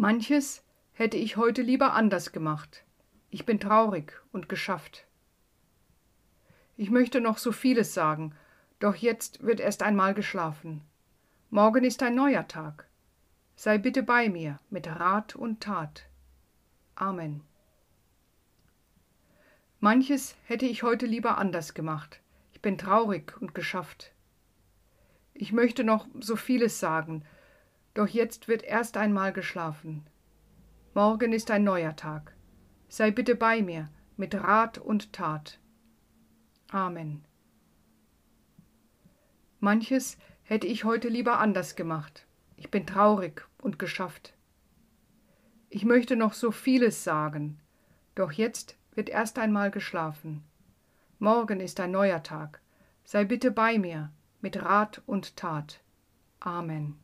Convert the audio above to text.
Manches hätte ich heute lieber anders gemacht. Ich bin traurig und geschafft. Ich möchte noch so vieles sagen, doch jetzt wird erst einmal geschlafen. Morgen ist ein neuer Tag. Sei bitte bei mir mit Rat und Tat. Amen. Manches hätte ich heute lieber anders gemacht. Ich bin traurig und geschafft. Ich möchte noch so vieles sagen, doch jetzt wird erst einmal geschlafen. Morgen ist ein neuer Tag. Sei bitte bei mir mit Rat und Tat. Amen. Manches hätte ich heute lieber anders gemacht. Ich bin traurig und geschafft. Ich möchte noch so vieles sagen, doch jetzt wird erst einmal geschlafen. Morgen ist ein neuer Tag. Sei bitte bei mir mit Rat und Tat. Amen.